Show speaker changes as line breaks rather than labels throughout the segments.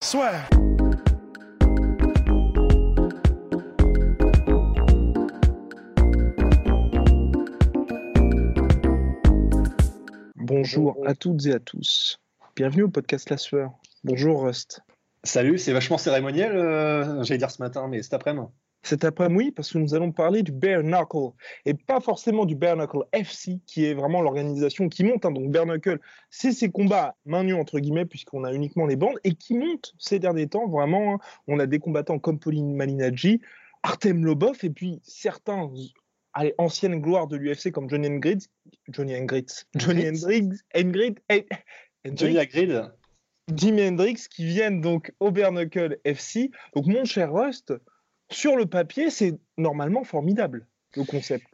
Soit. Bonjour à toutes et à tous. Bienvenue au podcast La Sueur. Bonjour Rust.
Salut, c'est vachement cérémoniel, euh, j'allais dire ce matin, mais cet après-midi.
Cet après-midi, parce que nous allons parler du Bare Knuckle, et pas forcément du Bare Knuckle FC, qui est vraiment l'organisation qui monte. hein. Donc Bare Knuckle, c'est ces combats main nue, entre guillemets, puisqu'on a uniquement les bandes, et qui monte ces derniers temps, vraiment. hein. On a des combattants comme Pauline Malinaggi, Artem Lobov, et puis certains allez, anciennes gloires de l'UFC comme Johnny Hendricks, Johnny Hendricks, Johnny Hendricks, Hendricks, Hendricks,
Johnny
Jimi Hendrix qui viennent donc au Bare Knuckle FC. Donc mon cher Rust, sur le papier, c'est normalement formidable le concept.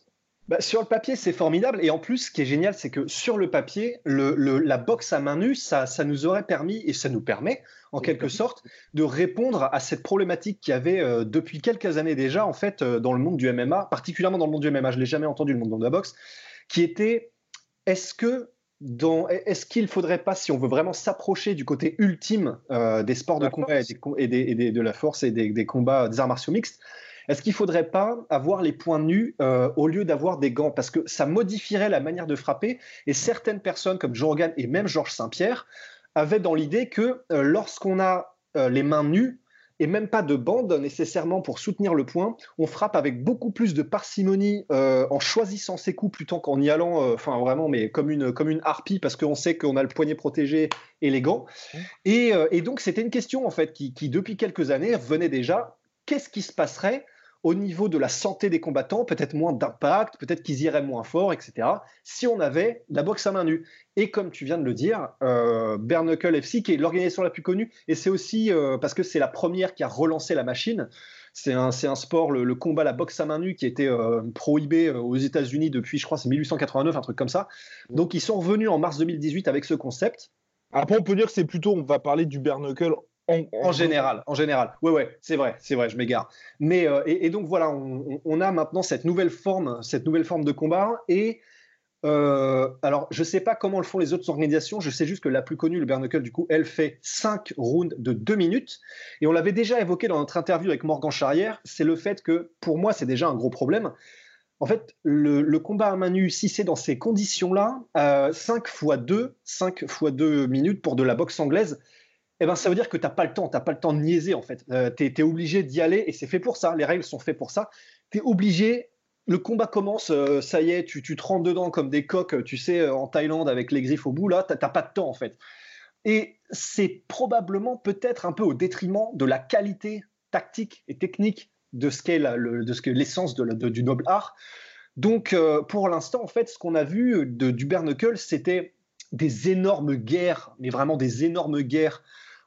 bah, sur le papier, c'est formidable. Et en plus, ce qui est génial, c'est que sur le papier, le, le- la boxe à main nue, ça, ça nous aurait permis, et ça nous permet, en
Oui,
quelque sorte, de répondre à cette problématique qu'il y avait euh, depuis quelques années déjà, en fait, euh, dans le monde du MMA, particulièrement dans le monde du MMA. Je l'ai jamais entendu, le monde de la boxe, qui était est-ce que est-ce qu'il faudrait pas, si on veut vraiment s'approcher du côté ultime euh, des sports de combat et,
force.
des co- et des- et des- de la force et des, combats des arts martiaux mixtes, est-ce qu'il faudrait pas avoir les poings nus euh, au lieu d'avoir des gants? Parce que ça modifierait la manière de frapper. Et certaines personnes, comme Joe Rogan et même Georges Saint-Pierre, avaient dans l'idée que euh, lorsqu'on a les mains nues, et même pas de bande nécessairement pour soutenir le point, on frappe avec beaucoup plus de parcimonie euh, en choisissant ses coups plutôt qu'en y allant, euh, enfin vraiment, mais comme une, comme une harpie, parce qu'on sait qu'on a le poignet protégé et les gants. Et, euh, et donc c'était une question en fait qui, qui, depuis quelques années revenait déjà. Qu'est-ce qui se passerait au niveau de la santé des combattants, peut-être moins d'impact, peut-être qu'ils iraient moins fort, etc. Si on avait la boxe à main nue. Et comme tu viens de le dire, euh, FC, qui est l'organisation la plus connue, et c'est aussi euh, parce que c'est la première qui a relancé la machine. C'est un, un sport, le, le combat, la boxe à main nue, qui était euh, prohibé euh, aux États-Unis depuis, je crois, c'est 1889, un truc comme ça. Donc ils sont revenus en mars 2018 avec ce concept.
Après, on peut dire que c'est plutôt, on va parler du Bare Knuckle en,
En général, en général. Ouais, ouais, c'est vrai, c'est vrai, je m'égare. Mais euh, et, et donc voilà, on, a maintenant cette nouvelle forme, cette nouvelle forme de combat. Et euh, alors, je sais pas comment le font les autres organisations. Je sais juste que la plus connue, le Bare Knuckle, du coup, elle fait 5 rounds de 2 minutes. Et on l'avait déjà évoqué dans notre interview avec Morgan Charrière. C'est le fait que, pour moi, c'est déjà un gros problème. En fait, le, le combat à main nue, si c'est dans ces conditions-là, euh, 5 fois 2, 5 fois 2 minutes pour de la boxe anglaise, eh ben, ça veut dire que tu n'as pas le temps, tu n'as pas le temps de niaiser en fait. Euh, tu es, obligé d'y aller et c'est fait pour ça. Les règles sont faites pour ça. Tu es obligé, le combat commence, euh, ça y est, tu, tu te rentres dedans comme des coques, tu sais, euh, en Thaïlande avec les griffes au bout, là, tu n'as pas de temps en fait. Et c'est probablement peut-être un peu au détriment de la qualité tactique et technique de ce qu'est l'essence du noble art. Donc, euh, pour l'instant, en fait, ce qu'on a vu de, du bare knuckle, c'était des énormes guerres, mais vraiment des énormes guerres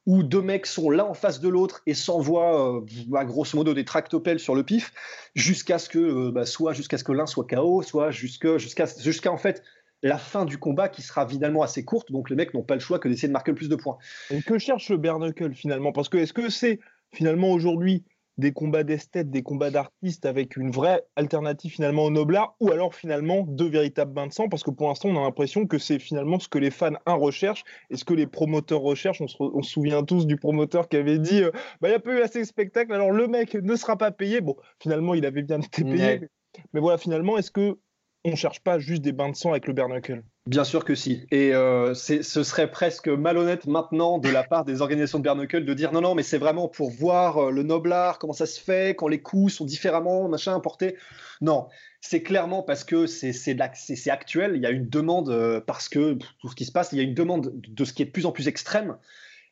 où deux mecs sont l'un en face de l'autre et s'envoient, euh, bah, grosso modo, des tractopelles sur le pif, jusqu'à ce que, euh, bah, soit jusqu'à ce que l'un soit KO, soit jusqu'à jusqu'à jusqu'à en fait la fin du combat qui sera finalement assez courte. Donc les mecs n'ont pas le choix que d'essayer de marquer le plus de points.
Et que cherche le Bare Knuckle finalement? Parce que est-ce que c'est finalement aujourd'hui des combats d'esthètes, des combats d'artistes avec une vraie alternative finalement au noblard, ou alors finalement deux véritables bains de sang Parce que pour l'instant, on a l'impression que c'est finalement ce que les fans, un, recherchent et ce que les promoteurs recherchent. On se, re- on se souvient tous du promoteur qui avait dit euh, bah, il n'y a pas eu assez de spectacles, alors le mec ne sera pas payé. Bon, finalement, il avait bien été payé.
Ouais.
Mais, mais voilà, finalement, est-ce que on cherche pas juste des bains de sang avec le Bare Knuckle
Bien sûr que si. Et euh, ce serait presque malhonnête maintenant de la part des organisations de bare knuckle de dire non, non, mais c'est vraiment pour voir euh, le noblard, comment ça se fait, quand les coups sont différemment, machin, portés. Non, c'est clairement parce que c'est actuel. Il y a une demande, euh, parce que tout ce qui se passe, il y a une demande de ce qui est de plus en plus extrême.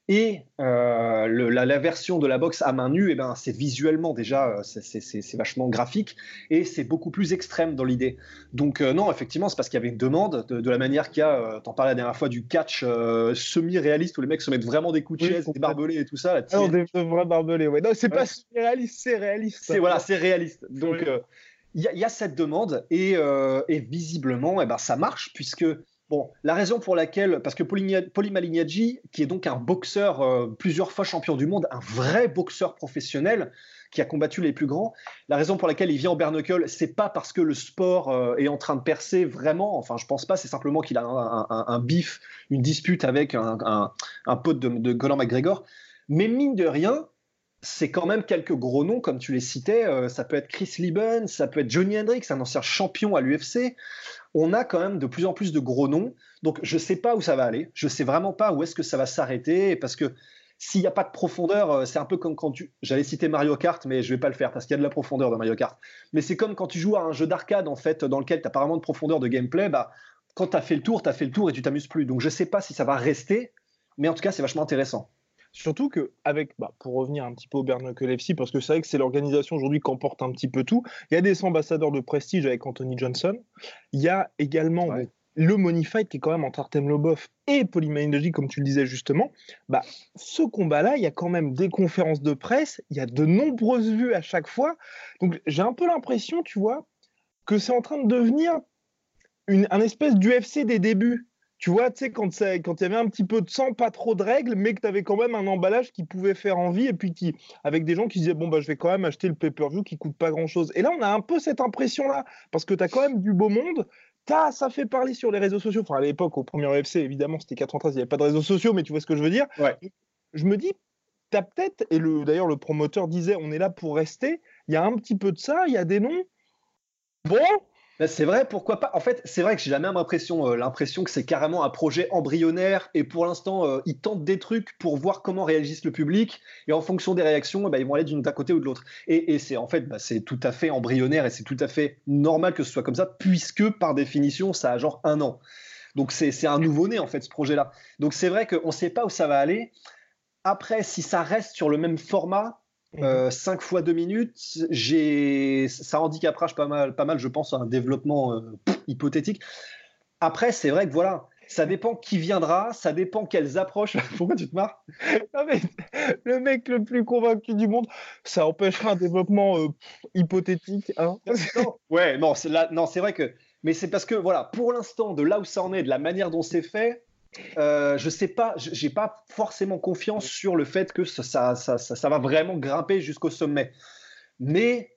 Et euh, la, version de la boxe à main nue, eh ben, c'est visuellement déjà, euh, c'est vachement graphique et c'est beaucoup plus extrême dans l'idée. Donc euh, non, effectivement, c'est parce qu'il y avait une demande de, la manière qu'il y a, t'en parlais la dernière fois, du catch semi-réaliste où les mecs se mettent vraiment des coups de chaise, des barbelés et tout ça.
Là, non, des, vrais barbelés, ouais. Non, c'est pas semi-réaliste, c'est réaliste.
C'est voilà, c'est réaliste. Donc il y, y, a cette demande et, et visiblement, eh ben, ça marche puisque Bon, la raison pour laquelle, parce que Poli Malignaggi, qui est donc un boxeur euh, plusieurs fois champion du monde, un vrai boxeur professionnel qui a combattu les plus grands, la raison pour laquelle il vient au Bernacle, c'est pas parce que le sport euh, est en train de percer vraiment. Enfin, je pense pas. C'est simplement qu'il a un, bif, une dispute avec un, pote de, de Conor McGregor. Mais mine de rien, c'est quand même quelques gros noms, comme tu les citais. Euh, ça peut être Chris Lieben, ça peut être Johnny Hendricks, un ancien champion à l'UFC on a quand même de plus en plus de gros noms. Donc je ne sais pas où ça va aller. Je ne sais vraiment pas où est-ce que ça va s'arrêter. Parce que s'il n'y a pas de profondeur, euh, c'est un peu comme quand tu. J'allais citer Mario Kart, mais je ne vais pas le faire parce qu'il y a de la profondeur dans Mario Kart. Mais c'est comme quand tu joues à un jeu d'arcade, en fait, dans lequel tu n'as pas vraiment de profondeur de gameplay. Bah, quand tu as fait le tour, tu as fait le tour et tu t'amuses plus. Donc je ne sais pas si ça va rester. Mais en tout cas, c'est vachement intéressant.
Surtout que, avec, bah, pour revenir un petit peu au Bernacle FC, parce que c'est vrai que c'est l'organisation aujourd'hui qui emporte un petit peu tout, il y a des ambassadeurs de prestige avec Anthony Johnson. Il y a également le Money Fight qui est quand même entre Artem Lobov et Polymanology, comme tu le disais justement. Bah, ce combat-là, il y a quand même des conférences de presse, il y a de nombreuses vues à chaque fois. Donc j'ai un peu l'impression, tu vois, que c'est en train de devenir une, un espèce d'UFC des débuts tu vois, tu sais, quand il quand y avait un petit peu de sang, pas trop de règles, mais que tu avais quand même un emballage qui pouvait faire envie, et puis qui, avec des gens qui disaient, bon, bah, je vais quand même acheter le pay-per-view qui coûte pas grand-chose. Et là, on a un peu cette impression-là, parce que tu as quand même du beau monde, as, ça fait parler sur les réseaux sociaux. Enfin, à l'époque, au premier UFC, évidemment, c'était 93, il n'y avait pas de réseaux sociaux, mais tu vois ce que je veux dire.
Ouais.
Je me dis, tu as peut-être, et d'ailleurs, le promoteur disait, on est là pour rester, il y a un petit peu de ça, il y a des noms. Bon,
c'est vrai, pourquoi pas? En fait, c'est vrai que j'ai la même impression, euh, l'impression que c'est carrément un projet embryonnaire et pour l'instant, euh, ils tentent des trucs pour voir comment réagisse le public et en fonction des réactions, ben, ils vont aller d'un côté ou de l'autre. Et, c'est en fait, ben, c'est tout à fait embryonnaire et c'est tout à fait normal que ce soit comme ça puisque par définition, ça a genre un an. Donc c'est un nouveau-né en fait ce projet-là. Donc c'est vrai qu'on ne sait pas où ça va aller. Après, si ça reste sur le même format, 5 euh, fois 2 minutes, ça handicapera pas mal, pas mal, je pense, à un développement euh, hypothétique. Après, c'est vrai que voilà, ça dépend qui viendra, ça dépend quelles approches. Pourquoi tu te marres?
Le mec le plus convaincu du monde, ça empêchera un développement euh, hypothétique. Hein
ouais, non, c'est non, c'est vrai que, mais c'est parce que voilà, pour l'instant, de là où ça en est, de la manière dont c'est fait, euh, je sais pas, j'ai pas forcément confiance sur le fait que ça, va vraiment grimper jusqu'au sommet. Mais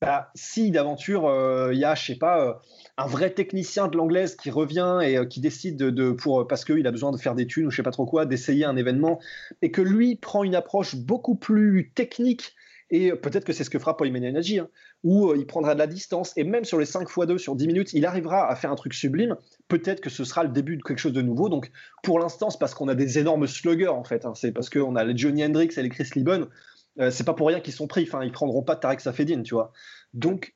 bah, si d'aventure il euh, y a, je sais pas, euh, un vrai technicien de l'anglaise qui revient et qui décide de, pour parce qu'il a besoin de faire des thunes ou je sais pas trop quoi, d'essayer un événement et que lui prend une approche beaucoup plus technique et peut-être que c'est ce que fera Energy, hein, où euh, il prendra de la distance, et même sur les 5 x 2 sur 10 minutes, il arrivera à faire un truc sublime. Peut-être que ce sera le début de quelque chose de nouveau. Donc pour l'instant, c'est parce qu'on a des énormes sluggers, en fait. Hein. C'est parce qu'on a les Johnny Hendrix et les Chris Lieben. Euh, c'est pas pour rien qu'ils sont pris. Enfin, ils prendront pas Tarek Safedine, tu vois. Donc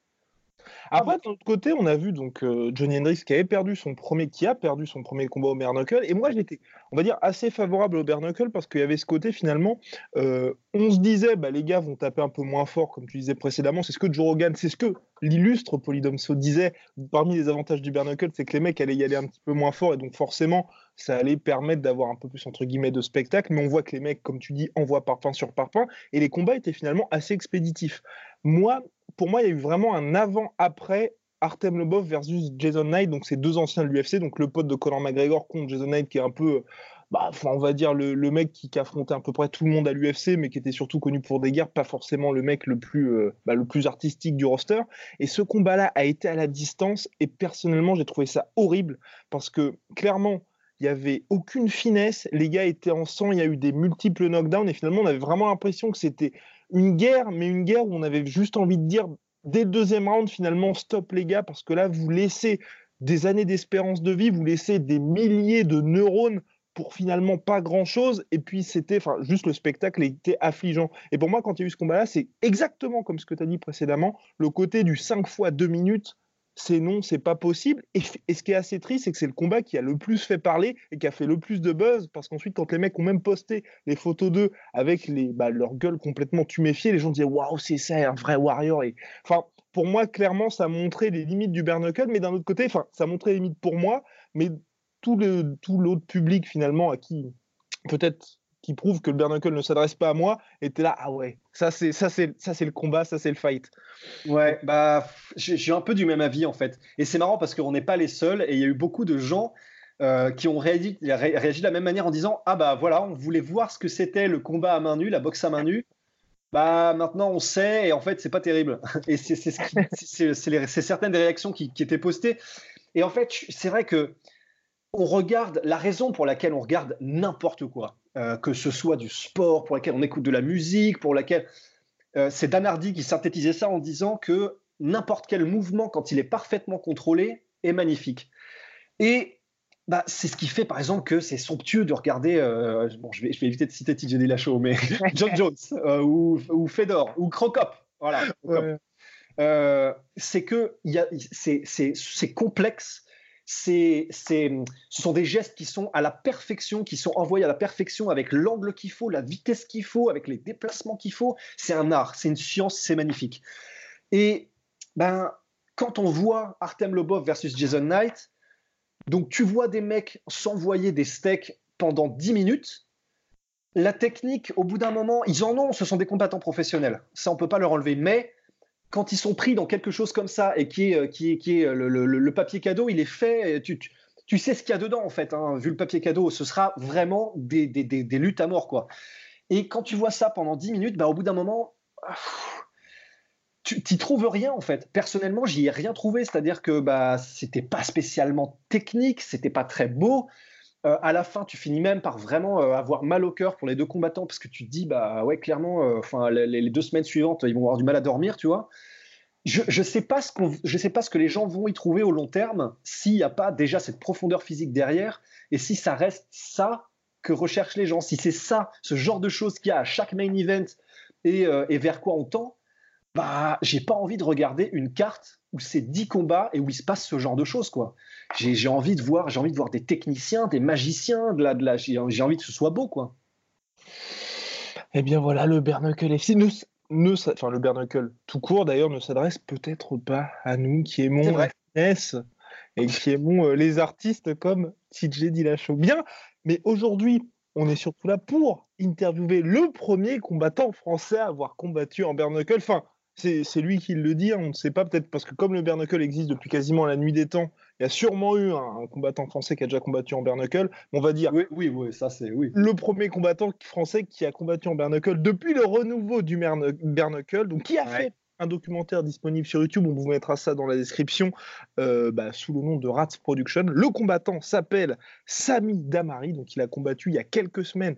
Après, de l'autre côté, on a vu donc euh, Johnny Hendricks qui avait perdu son premier, qui a perdu son premier combat au Bernacle. Et moi, j'étais, on va dire, assez favorable au Bernacle parce qu'il y avait ce côté finalement. Euh, on se disait, bah, les gars vont taper un peu moins fort, comme tu disais précédemment. C'est ce que Joe Rogan, c'est ce que l'illustre Polydomso disait. Parmi les avantages du Bernacle, c'est que les mecs allaient y aller un petit peu moins fort et donc forcément, ça allait permettre d'avoir un peu plus entre guillemets de spectacle. Mais on voit que les mecs, comme tu dis, envoient parpaing sur parpaing et les combats étaient finalement assez expéditifs. Moi, pour moi, il y a eu vraiment un avant-après Artem Lobov versus Jason Knight, donc c'est deux anciens de l'UFC, donc le pote de Conor McGregor contre Jason Knight qui est un peu, bah, on va dire le, mec qui, affrontait à peu près tout le monde à l'UFC, mais qui était surtout connu pour des guerres, pas forcément le mec le plus, euh, bah, le plus artistique du roster. Et ce combat-là a été à la distance, et personnellement, j'ai trouvé ça horrible parce que clairement, il n'y avait aucune finesse, les gars étaient en sang, il y a eu des multiples knockdowns, et finalement, on avait vraiment l'impression que c'était une guerre, mais une guerre où on avait juste envie de dire dès le deuxième round, finalement, stop les gars, parce que là, vous laissez des années d'espérance de vie, vous laissez des milliers de neurones pour finalement pas grand chose. Et puis, c'était, enfin, juste le spectacle était affligeant. Et pour moi, quand il y a eu ce combat-là, c'est exactement comme ce que tu as dit précédemment, le côté du 5 fois 2 minutes c'est non, c'est pas possible. Et, ce qui est assez triste, c'est que c'est le combat qui a le plus fait parler et qui a fait le plus de buzz, parce qu'ensuite, quand les mecs ont même posté les photos d'eux avec les, bah, leur gueule complètement tuméfiée, les gens disaient waouh, c'est ça, un vrai warrior. Et, pour moi, clairement, ça montrait les limites du bare mais d'un autre côté, ça montrait les limites pour moi, mais tout le tout l'autre public finalement à qui peut-être qui prouve que le bare ne s'adresse pas à moi était là ah ouais ça c'est ça c'est le combat ça c'est le fight.
Ouais bah j'ai un peu du même avis en fait. Et c'est marrant parce qu'on n'est pas les seuls et il y a eu beaucoup de gens euh, qui ont réagi, réagi, de la même manière en disant ah bah voilà on voulait voir ce que c'était le combat à main nue la boxe à main nue. Bah maintenant on sait et en fait c'est pas terrible. Et c'est certaines des réactions qui, qui, étaient postées. Et en fait c'est vrai que on regarde la raison pour laquelle on regarde n'importe quoi, euh, que ce soit du sport, pour laquelle on écoute de la musique, pour laquelle euh, c'est Dan Hardy qui synthétisait ça en disant que n'importe quel mouvement, quand il est parfaitement contrôlé, est magnifique. Et bah, c'est ce qui fait, par exemple, que c'est somptueux de regarder. Euh, bon, je vais, je vais, éviter de citer TJ Dillashaw, mais John Jones ou, ou, Fedor ou Crocop. Voilà. c'est que c'est complexe c'est, ce sont des gestes qui sont à la perfection, qui sont envoyés à la perfection avec l'angle qu'il faut, la vitesse qu'il faut, avec les déplacements qu'il faut. C'est un art, c'est une science, c'est magnifique. Et ben, quand on voit Artem Lobov versus Jason Knight, donc tu vois des mecs s'envoyer des steaks pendant 10 minutes. La technique, au bout d'un moment, ils en ont, ce sont des combattants professionnels. Ça, on peut pas leur enlever. Mais quand ils sont pris dans quelque chose comme ça et qui est, euh, qui est, qui est euh, le, papier cadeau, il est fait, tu, tu, sais ce qu'il y a dedans en fait. Hein. vu le papier cadeau, ce sera vraiment des, des, des, luttes à mort. quoi. Et quand tu vois ça pendant 10 minutes, bah, au bout d'un moment, tu n'y trouves rien en fait. Personnellement, j'y ai rien trouvé. C'est-à-dire que bah, c'était pas spécialement technique, c'était pas très beau. Euh, à la fin, tu finis même par vraiment avoir mal au cœur pour les deux combattants parce que tu te dis, bah ouais, clairement, enfin les, deux semaines suivantes, ils vont avoir du mal à dormir, tu vois je ne sais, pas ce que les gens vont y trouver au long terme s'il n'y a pas déjà cette profondeur physique derrière et si ça reste ça que recherchent les gens. Si c'est ça, ce genre de choses qu'il y a à chaque main event et, euh, vers quoi on tend, bah, j'ai pas envie de regarder une carte où c'est 10 combats et où il se passe ce genre de choses. quoi. J'ai envie de voir, j'ai envie de voir des techniciens, des magiciens, de la, de la, j'ai envie que ce soit beau. quoi.
Eh bien voilà, le Bernacle FC. Nous, ne, enfin le Bernacle tout court d'ailleurs ne s'adresse peut-être pas à nous qui aimons la finesse et qui aimons euh, les artistes comme TJ Dillashaw. Bien, mais aujourd'hui, on est surtout là pour interviewer le premier combattant français à avoir combattu en Bernacle. Enfin, c'est lui qui le dit, hein, on ne sait pas peut-être parce que comme le Bernacle existe depuis quasiment la nuit des temps, il y a sûrement eu un, combattant français qui a déjà combattu en Bernacle. On va dire.
Oui, oui, oui ça c'est oui.
Le premier combattant français qui a combattu en Bernacle depuis le renouveau du Bernacle, donc qui a fait un documentaire disponible sur YouTube. On vous mettra ça dans la description euh, bah, sous le nom de Rats Production. Le combattant s'appelle Sami Damari, donc il a combattu il y a quelques semaines.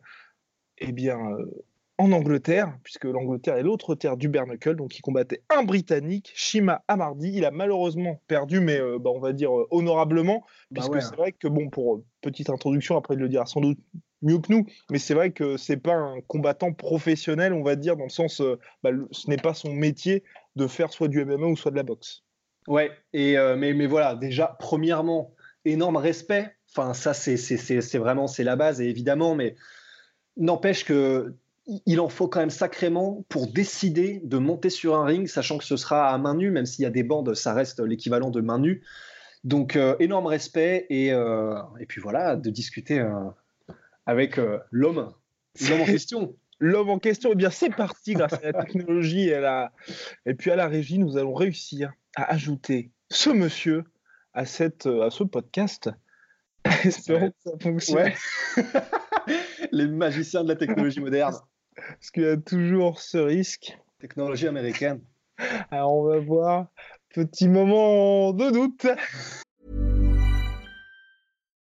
Eh bien, euh, en Angleterre, puisque l'Angleterre est l'autre terre du Bernacle, donc il combattait un Britannique, Shima Amardi. Il a malheureusement perdu, mais euh, bah, on va dire euh, honorablement, bah puisque c'est vrai que, bon, pour euh, petite introduction, après il le dira sans doute mieux que nous, mais c'est vrai que c'est pas un combattant professionnel, on va dire, dans le sens, bah, ce n'est pas son métier de faire soit du MMA ou soit de la boxe.
Ouais, et, mais, mais voilà, déjà, premièrement, énorme respect. Enfin, ça, c'est vraiment, c'est la base, évidemment, mais n'empêche que il en faut quand même sacrément pour décider de monter sur un ring, sachant que ce sera à main nue, même s'il y a des bandes, ça reste l'équivalent de main nue. Donc euh, énorme respect et, euh, et, puis voilà, de discuter euh, avec l'homme, l'homme en question.
L'homme en question, eh bien c'est parti grâce à la technologie et, la... et puis à la régie, nous allons réussir à ajouter ce monsieur à, cette, à ce podcast. Espérons que ça fonctionne.
Les magiciens de la technologie moderne.
Parce qu'il y a toujours ce risque.
Technologie américaine.
Alors on va voir. Petit moment de doute.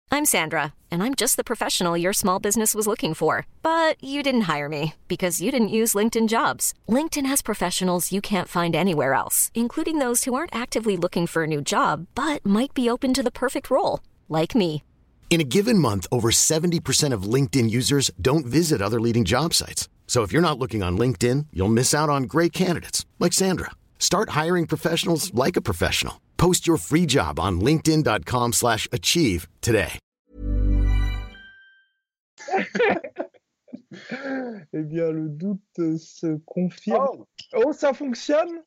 I'm Sandra, and I'm just the professional your small business was looking for. But you didn't hire me because you didn't use LinkedIn jobs. LinkedIn has professionals you can't find anywhere else, including those who aren't actively looking for a new job, but might be open to the perfect role, like me.
In a given month, over 70% of LinkedIn users don't visit other leading job sites. So if you're not looking on LinkedIn, you'll miss out on great candidates like Sandra. Start hiring professionals like a professional. Post your free job on linkedin.com/achieve slash achieve today.
Eh bien, le doute se confirme. Oh, ça fonctionne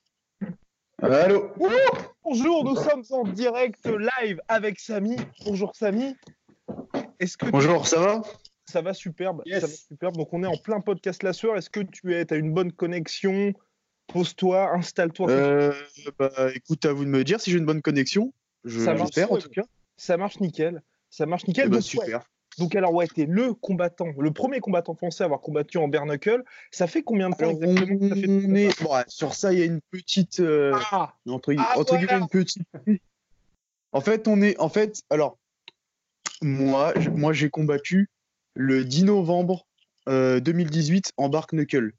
Allô
Oh, Bonjour, nous sommes en direct live avec Samy. Bonjour Samy. Est-ce que tu-
Bonjour, ça va
ça va superbe
Yes.
Ça va superbe. Donc on est en plein podcast la soeur. Est-ce que tu es, as une bonne connexion? Pose-toi, installe-toi.
euh, bah, Écoute, à vous de me dire si j'ai une bonne connexion. Je
Ça marche,
j'espère en
ouais.
tout cas.
Ça marche nickel. Ça marche
Eh
nickel.
bah,
Donc, ouais.
super.
Donc alors ouais, t'es le combattant, le premier combattant français à avoir combattu en bare knuckle. Ça fait combien de temps
Alors,
exactement que t'as fait ton
on est... bon, ouais, sur ça, il y a une petite. euh,
Ah,
entre,
Ah,
entre
voilà.
guillemets, une petite. En fait, on est. En fait, alors, moi j'ai combattu le 10 novembre euh, 2018 en Bark Knuckle.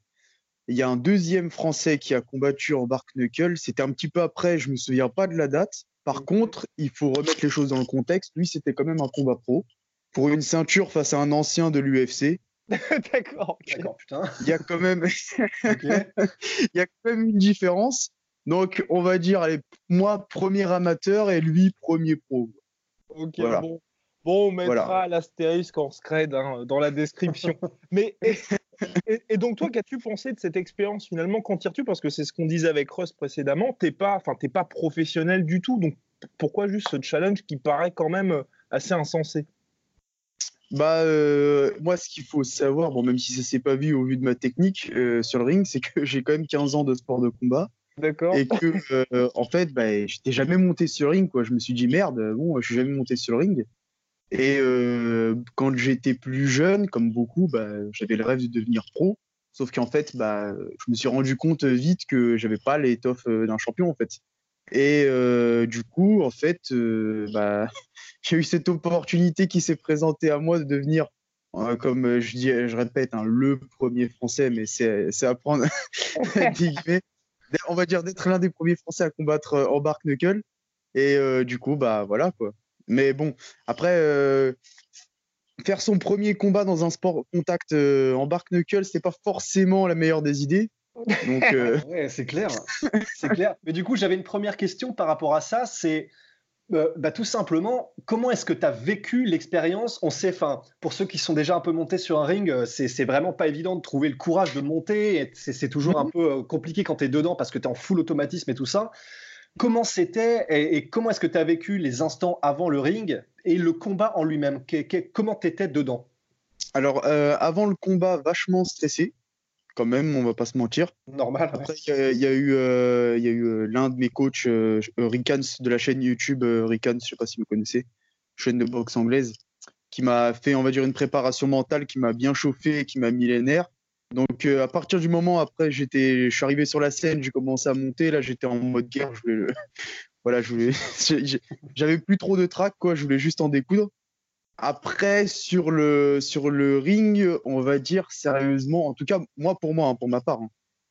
Il y a un deuxième Français qui a combattu en Bark Knuckle. C'était un petit peu après, je me souviens pas de la date. Par
Mhm.
contre, il faut remettre les choses dans le contexte. Lui, c'était quand même un combat pro pour une ceinture face à un ancien de l'UFC.
d'accord. ok.
D'accord, putain.
Il y a quand même,
Ok.
il y a quand même une différence. Donc, on va dire, allez, moi, premier amateur et lui, premier pro.
Ok,
Voilà.
bon. Bon, on mettra
Voilà.
l'astérisque en scred hein, dans la description. Mais et, et- et donc toi, qu'as-tu pensé de cette expérience finalement? Qu'en tires-tu? Parce que c'est ce qu'on disait avec Russ précédemment. T'es pas, enfin, t'es pas professionnel du tout. Donc pourquoi juste ce challenge qui paraît quand même euh, assez insensé?
Bah, euh, moi, ce qu'il faut savoir, bon, même si ça s'est pas vu au vu de ma technique euh, sur le ring, c'est que j'ai quand même 15 ans de sport de combat
D'accord.
et que, euh, en fait, bah, j'étais jamais monté sur le ring, quoi. Je me suis dit, merde, bon, je suis jamais monté sur le ring. Et euh, quand j'étais plus jeune, comme beaucoup, bah, j'avais le rêve de devenir pro. Sauf qu'en fait, bah, je me suis rendu compte vite que j'avais pas l'étoffe euh, d'un champion, en fait. Et euh, du coup, en fait, euh, bah, j'ai eu cette opportunité qui s'est présentée à moi de devenir, euh, comme je dis, je répète, hein, le premier français, mais c'est à prendre on va dire d'être l'un des premiers français à combattre en bark knuckle. Et du coup, bah voilà quoi. Mais bon, après, euh, faire son premier combat dans un sport contact euh, en bark knuckle, c'est pas forcément la meilleure des idées. Donc, euh,
Ouais, c'est clair. C'est clair. Mais du coup, j'avais une première question par rapport à ça. C'est bah, tout simplement, comment est-ce que tu as vécu l'expérience? On sait, enfin, pour ceux qui sont déjà un peu montés sur un ring, c'est c'est vraiment pas évident de trouver le courage de monter. C'est toujours un peu euh, compliqué quand tu es dedans parce que tu es en full automatisme et tout ça. Comment c'était et, et comment est-ce que tu as vécu les instants avant le ring et le combat en lui-même? Comment tu étais dedans?
Alors, euh, avant le combat, vachement stressé, quand même, on va pas se mentir.
Normal.
Après, il y, a- il y a eu, euh, il y a eu euh, l'un de mes coachs, euh, Ricans, de la chaîne YouTube Ricans, je sais pas si vous connaissez, chaîne de boxe anglaise, qui m'a fait, on va dire, une préparation mentale qui m'a bien chauffé, et qui m'a mis les nerfs. Donc, euh, à partir du moment après, j'étais, je suis arrivé sur la scène, j'ai commencé à monter. Là, j'étais en mode guerre. Je voulais, le- voilà, je voulais, j'avais plus trop de trac, quoi. Je voulais juste en découdre. Après, sur le, sur le ring, on va dire sérieusement, en tout cas, moi, pour moi, hein, pour ma part, hein,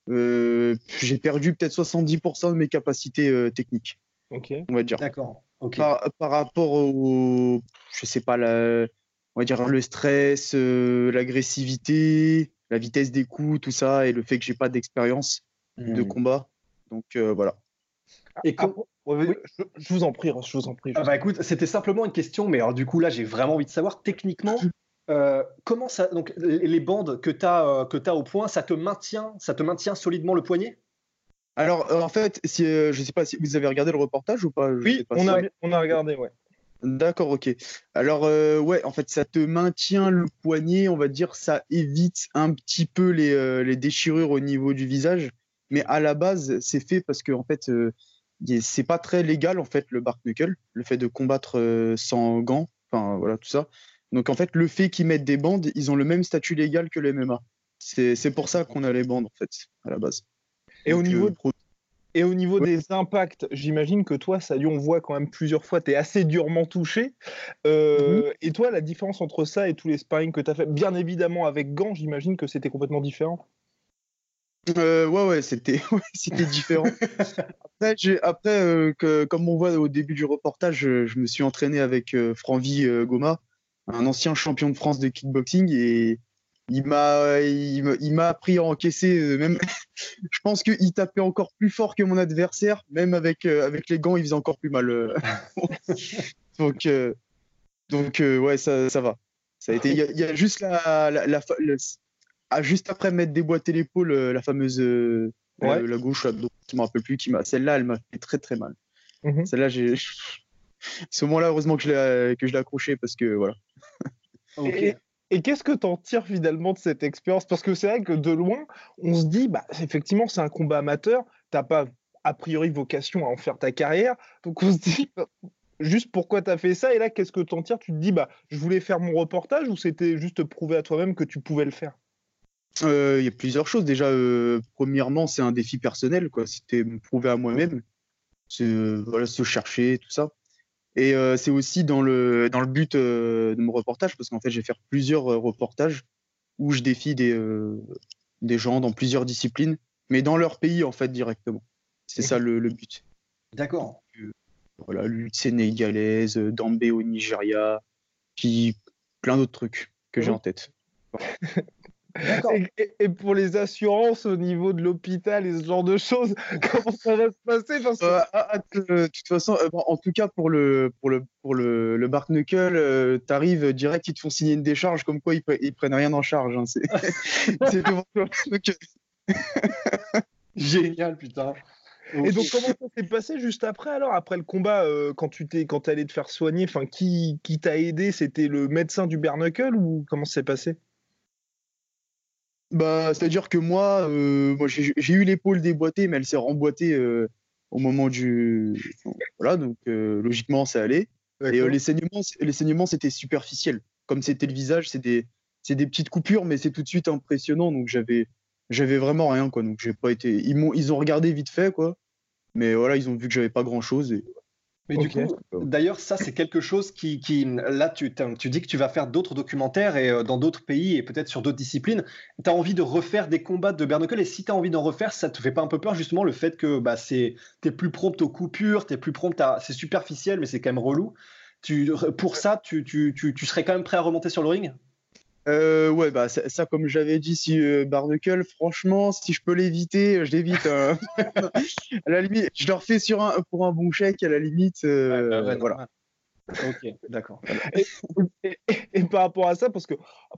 euh, j'ai perdu peut-être 70% de mes capacités euh, techniques,
Ok.
on va dire.
D'accord.
Par, par rapport au, je sais pas, la, on va dire le stress, euh, l'agressivité, la vitesse des coups, tout ça, et le fait que j'ai pas d'expérience de
Hmm.
combat. Donc euh, voilà.
Et
Ah,
Oui.
je, je vous en prie, je vous en prie.
Ah bah écoute, c'était simplement une question, mais alors du coup là j'ai vraiment envie de savoir techniquement euh, comment ça donc les bandes que tu as que tu au point, ça te maintient ça te maintient solidement le poignet?
Alors euh, en fait, si, euh, je sais pas si vous avez regardé le reportage ou pas. je sais
Oui,
pas
on
si-
a, on a regardé, ouais.
D'accord, ok. Alors, euh, ouais, en fait, ça te maintient le poignet, on va dire, ça évite un petit peu les, euh, les déchirures au niveau du visage. Mais à la base, c'est fait parce que, en fait, euh, c'est pas très légal, en fait, le bark knuckle, le fait de combattre sans gants, enfin, voilà, tout ça. Donc, en fait, le fait qu'ils mettent des bandes, ils ont le même statut légal que le MMA. C'est pour ça qu'on a les bandes, en fait, à la base.
Et au niveau
pro-
Et au niveau des impacts, j'imagine que toi, est, on voit quand même plusieurs fois, tu es assez durement touché. Euh, Et toi, la différence entre ça et tous les sparring que tu as fait, bien évidemment avec gants, j'imagine que c'était complètement différent.
Euh, ouais, ouais, c'était ouais, c'était différent. après, euh, que, comme on voit au début du reportage, je, je me suis entraîné avec euh, Franvi Goma, un ancien champion de France de kickboxing. Et il m'a il, m'a appris à encaisser euh, même je pense qu'il tapait encore plus fort que mon adversaire même avec euh, avec les gants il faisait encore plus mal euh. donc donc ouais ça, ça va. Ça a été il y, a juste la, la, la, ah, juste après m'être déboîté l'épaule la fameuse la, gauche là, donc, je me rappelle plus qui m'a celle-là elle m'a fait très très mal. Mhm. celle-là j'ai ce moment-là heureusement que je l'ai que je l'ai accroché parce que voilà.
Ok et qu'est-ce que tu en tires finalement de cette expérience? Parce que c'est vrai que de loin, on se dit, bah, effectivement, c'est un combat amateur, tu n'as pas a priori vocation à en faire ta carrière, donc on se dit, juste pourquoi tu as fait ça? Et là, qu'est-ce que tu en tires? Tu te dis, bah, je voulais faire mon reportage ou c'était juste prouver à toi-même que tu pouvais le faire?
Euh, Il y a plusieurs choses. Déjà, euh, premièrement, c'est un défi personnel, quoi. C'était me prouver à moi-même, voilà, se chercher, tout ça. Et euh, c'est aussi dans le, dans le but euh, de mon reportage, parce qu'en fait, je vais faire plusieurs euh, reportages où je défie des, des gens dans plusieurs disciplines, mais dans leur pays, en fait, directement. C'est ça le, le but.
D'accord.
Voilà, lutte sénégalaise, Dambé au Nigeria, puis plein d'autres trucs que j'ai en tête.
Et, pour les assurances au niveau de l'hôpital et ce genre de choses, comment ça va se passer? Parce
euh, ah, ah, De toute façon, euh, en tout cas pour le pour le pour le, le Bark Knuckle, euh, t'arrives direct, ils te font signer une décharge comme quoi ils, ils prennent rien en charge. Hein, c'est
Génial, putain.
Et donc comment ça s'est passé juste après alors après le combat quand tu t'es quand allé te faire soigner enfin qui qui t'a aidé? C'était le médecin du Bernacle ou comment ça s'est passé?
Bah, c'est-à-dire que moi, euh, moi j'ai eu l'épaule déboîtée, mais elle s'est remboîtée euh, au moment du. Voilà, donc euh, logiquement, ça allait. Et les saignements, les saignements c'était superficiel. Comme c'était le visage, c'est des, des petites coupures, mais c'est tout de suite impressionnant. Donc j'avais, j'avais vraiment rien, quoi. Donc j'ai pas été. Ils m'ont, ils ont regardé vite fait, quoi. Mais voilà, ils ont vu que j'avais pas grand-chose. Et
mais du coup, d'ailleurs, ça, c'est quelque chose qui, qui là, tu, tu, dis que tu vas faire d'autres documentaires et euh, dans d'autres pays et peut-être sur d'autres disciplines. Tu as envie de refaire des combats de Bernacle et si tu as envie d'en refaire, ça te fait pas un peu peur justement le fait que bah, tu es plus prompt aux coupures, tu es plus prompt à. C'est superficiel, mais c'est quand même relou. Tu, pour ça, tu, tu, tu serais quand même prêt à remonter sur le ring?
Euh, ouais, bah ça, comme j'avais dit, si euh, Barnacle, franchement, si je peux l'éviter, je l'évite. Hein. à la limite, je le refais sur un, pour un bon chèque, à la limite. Euh, bah, voilà.
Ok, d'accord.
Et, par rapport à ça, parce que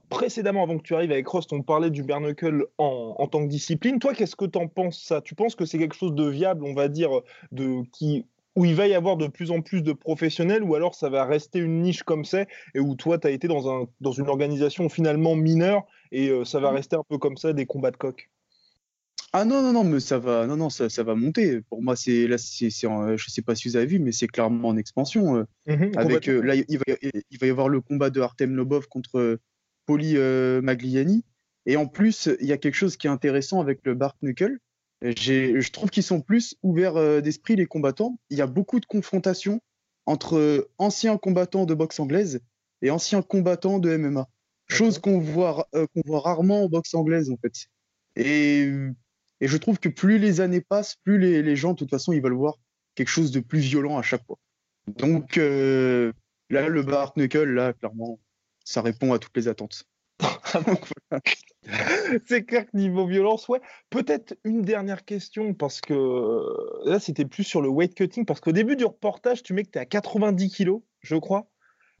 précédemment, avant que tu arrives avec Rost, on parlait du Bernacle en, en tant que discipline. Toi, qu'est-ce que tu en penses ça? Tu penses que c'est quelque chose de viable, on va dire, de qui où il va y avoir de plus en plus de professionnels, ou alors ça va rester une niche comme ça, et où toi, tu as été dans, un, dans une organisation finalement mineure, et euh, ça va mmh. rester un peu comme ça, des combats de coq
ah non, non, non, mais ça va, non, non, ça, ça va monter. Pour moi, c'est là, c'est, je sais pas si vous avez vu, mais c'est clairement en expansion. Euh, mmh avec euh, là, il va, il va y avoir le combat de Artem Lobov contre Poli Magliani. Et en plus, il y a quelque chose qui est intéressant avec le Bart Knuckle, je trouve qu'ils sont plus ouverts euh, d'esprit, les combattants. Il y a beaucoup de confrontations entre anciens combattants de boxe anglaise et anciens combattants de MMA. Chose qu'on voit, euh, qu'on voit rarement en boxe anglaise, en fait. Et, et, je trouve que plus les années passent, plus les, les, gens, de toute façon, ils veulent voir quelque chose de plus violent à chaque fois. Donc euh, là, le bar Knuckle, là, clairement, ça répond à toutes les attentes.
c'est clair que niveau violence, ouais. Peut-être une dernière question, parce que euh, là, c'était plus sur le weight cutting, parce qu'au début du reportage, tu mets que tu es à 90 kilos, je crois.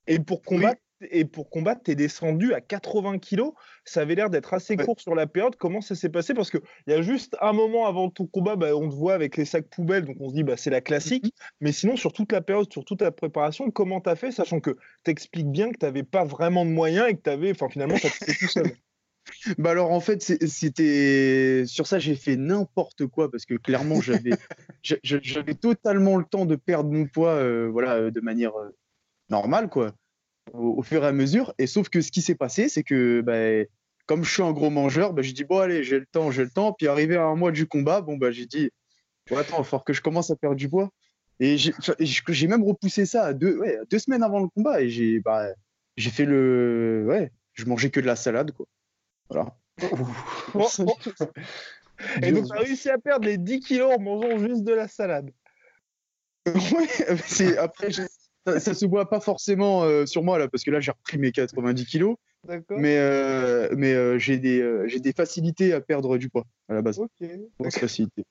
Et pour combattre, et pour combattre, tu es descendu à 80 kilos. Ça avait l'air d'être assez court sur la période. Comment ça s'est passé? Parce qu'il y a juste un moment avant ton combat, bah, on te voit avec les sacs poubelles, donc on se dit bah, c'est la classique. Mm-hmm. Mais sinon, sur toute la période, sur toute la préparation, comment tu as fait, sachant que tu expliques bien que tu n'avais pas vraiment de moyens et que tu avais, enfin finalement, ça fait tout seul?
Bah alors en fait c'était sur ça j'ai fait n'importe quoi parce que clairement j'avais j'avais totalement le temps de perdre mon poids euh, voilà de manière euh, normale quoi au, fur et à mesure. Et sauf que ce qui s'est passé, c'est que bah, comme je suis un gros mangeur, bah, j'ai dit bon allez, j'ai le temps, j'ai le temps. Puis arrivé à un mois du combat, bon bah j'ai dit bon, attends, il faut que je commence à perdre du poids. Et j'ai même repoussé ça à deux, ouais, deux semaines avant le combat et j'ai bah, j'ai fait le ouais, je mangeais que de la salade quoi. Voilà.
et donc tu as réussi à perdre les 10 kilos en mangeant juste de la salade.
c'est après ça, ça se voit pas forcément euh, sur moi là, parce que là j'ai repris mes 90 kilos.
D'accord.
Mais, euh, mais euh, j'ai des, euh, j'ai des facilités à perdre du poids à la base.
Ok.
Facilité.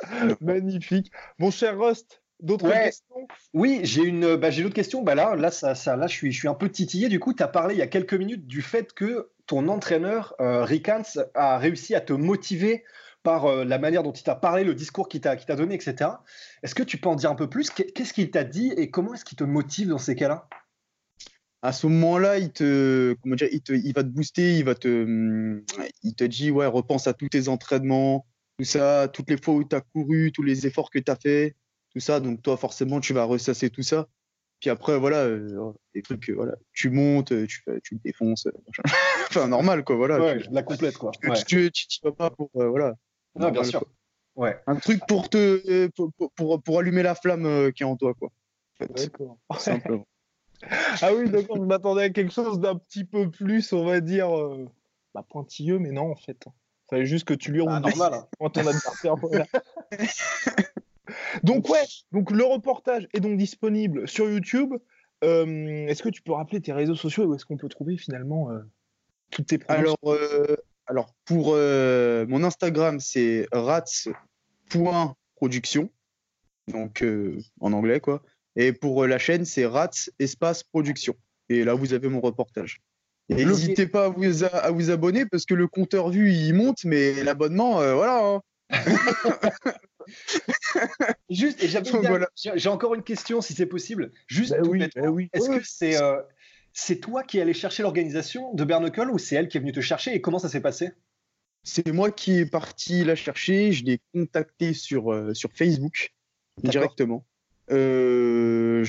Magnifique. Mon cher Rust, d'autres
Ouais.
questions?
Oui, j'ai une, bah, j'ai une autre question. Bah là, là, ça, ça, là, je suis, je suis un peu titillé. Du coup, tu as parlé il y a quelques minutes du fait que ton entraîneur, euh, Rick Hans, a réussi à te motiver par euh, la manière dont il t'a parlé, le discours qu'il t'a, qu'il t'a donné, etc. Est-ce que tu peux en dire un peu plus? Qu'est- Qu'est-ce qu'il t'a dit et comment est-ce qu'il te motive dans ces cas-là?
À ce moment-là, il te, comment dire, il te, il va te booster, il va te, hum, il te dit ouais, repense à tous tes entraînements, tout ça, toutes les fois où tu as couru, tous les efforts que tu as fait, tout ça. Donc toi, forcément, tu vas ressasser tout ça. Puis après, voilà, euh, des trucs, euh, voilà, tu montes, euh, tu, tu le défonces, euh, enfin normal quoi, voilà.
Ouais,
tu,
la complète, quoi.
tu,
Ouais.
tu, tu- tu vas pas pour, euh, voilà.
Non, bien sûr.
quoi.
Ouais.
Un truc pour te, pour, pour- pour, allumer la flamme qui est en toi, quoi. En fait,
D'accord.
simplement.
Ah oui, d'accord, je m'attendais à quelque chose d'un petit peu plus, on va dire, bah, pointilleux, mais non, en fait. Il fallait juste que tu lui
Ah,
roules
normal. hein.
quand voilà. Donc ouais, donc le reportage est donc disponible sur YouTube. Euh, est-ce que tu peux rappeler tes réseaux sociaux et où est-ce qu'on peut trouver finalement euh, toutes tes
Alors, euh, alors pour euh, mon Instagram, c'est rats.production, donc en anglais quoi. Et pour la chaîne, c'est rats espace production. Et là, vous avez mon reportage. Et n'hésitez pas à vous, a- à vous abonner parce que le compteur vu il monte, mais l'abonnement, voilà. hein.
Juste, et
voilà.
j'ai encore une question, si c'est possible. Juste,
Bah oui, bah oui.
est-ce que c'est euh, c'est toi qui es allé chercher l'organisation de Bernacle ou c'est elle qui est venue te chercher et comment ça s'est passé?
C'est moi qui est parti la chercher. Je l'ai contacté sur, euh, sur Facebook directement. Euh,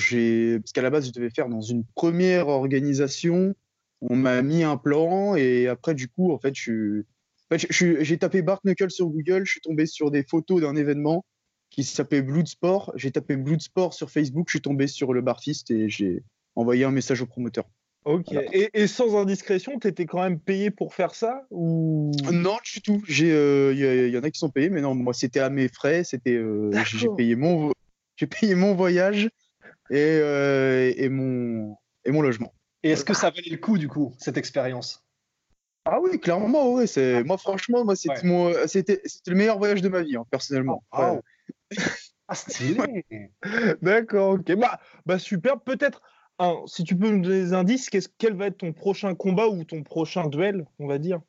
parce qu'à la base, je devais faire dans une première organisation. On m'a mis un plan et après, du coup, en fait, je, en fait, je- je- j'ai tapé Bart Knuckle sur Google. Je suis tombé sur des photos d'un événement qui s'appelait Bloodsport. J'ai tapé Bloodsport sur Facebook. Je suis tombé sur le Barfist et j'ai envoyé un message au promoteur.
Ok.
Voilà.
Et, et sans indiscrétion, tu étais quand même payé pour faire ça ou?
Non, du tout. J'ai, euh, Il y, y en a qui sont payés, mais non, moi, c'était à mes frais. C'était, euh, j'ai payé mon, j'ai payé mon voyage et, euh, et mon et mon logement.
Et est-ce que ça valait le coup, du coup, cette expérience?
Ah oui, clairement, ouais. C'est moi, franchement, moi, c'était
Ouais.
mon, c'était, c'était le meilleur voyage de ma vie, hein, personnellement.
Ah,
Ouais.
Ah, stylé
D'accord, ok. Bah, bah super. Peut-être, si tu peux me donner des indices, qu'est-ce- quel va être ton prochain combat ou ton prochain duel, on va dire?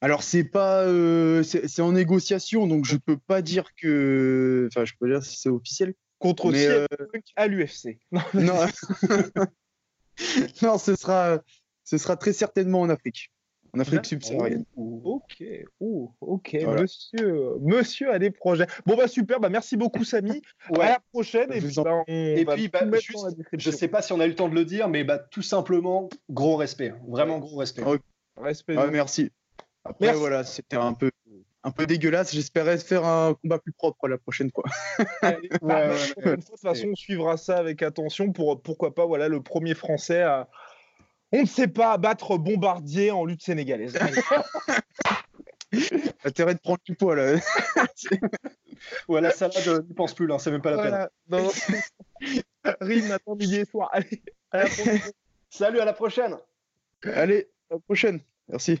Alors, c'est pas, euh, c'est c'est en négociation, donc je peux pas dire que, enfin, je peux dire si c'est officiel.
Contre
Mais, euh,
à l'UFC. Non,
Non, non, ce sera, ce sera très certainement en Afrique, en Afrique subsaharienne.
Ok, oh, ok,
Voilà.
monsieur, monsieur a des projets. Bon bah super, bah merci beaucoup Samy. À la prochaine et puis,
en-
bah,
Et puis, bah, juste, Je sais pas si on a eu le temps de le dire, mais bah, tout simplement, gros respect. Vraiment gros respect.
Ouais.
Respect.
Ah, merci. Après,
Merci.
voilà, c'était un peu, un peu dégueulasse. J'espérais faire un combat plus propre la prochaine fois.
Allez,
Ouais,
bah,
ouais,
de toute façon, on suivra ça avec attention pour pourquoi pas voilà le premier Français à on ne sait pas battre Bombardier en lutte sénégalaise.
Intérêt de prendre du poids là.
Ouais, la salade, euh, n'y pense plus, là, c'est même pas la peine.
Voilà. Non, non. Rime matin, midi et soir. Allez, à la prochaine.
Salut, à la prochaine
Allez, à la prochaine. Merci.